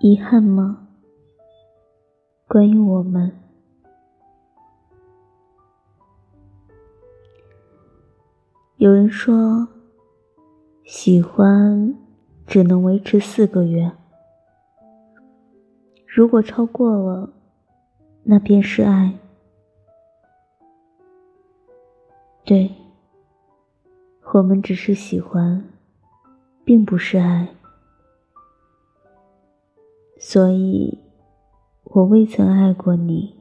遗憾吗？关于我们，有人说，喜欢只能维持四个月，如果超过了，那便是爱。对，我们只是喜欢，并不是爱，所以，我未曾爱过你。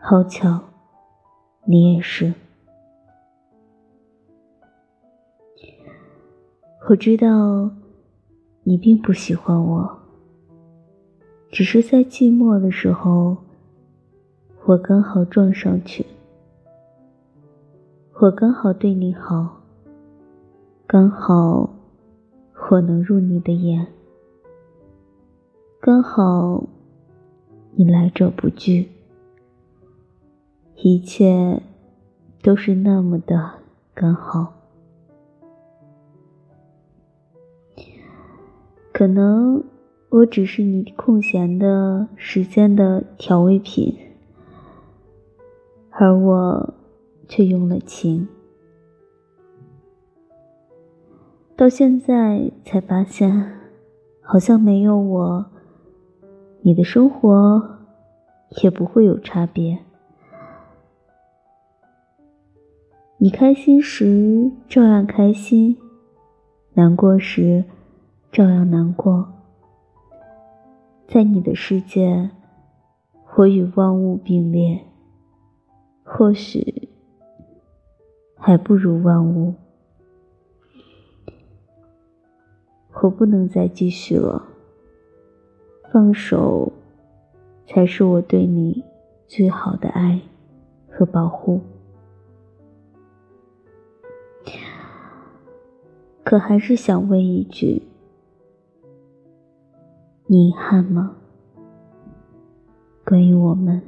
好巧，你也是。我知道，你并不喜欢我，只是在寂寞的时候，我刚好撞上去。我刚好对你好，刚好我能入你的眼，刚好你来者不拒，一切都是那么的刚好。可能我只是你空闲的时间的调味品，而我。却用了情，到现在才发现，好像没有我，你的生活也不会有差别。你开心时照样开心，难过时照样难过。在你的世界，我与万物并列，或许。还不如万物。我不能再继续了，放手，才是我对你最好的爱和保护。可还是想问一句：你遗憾吗？关于我们。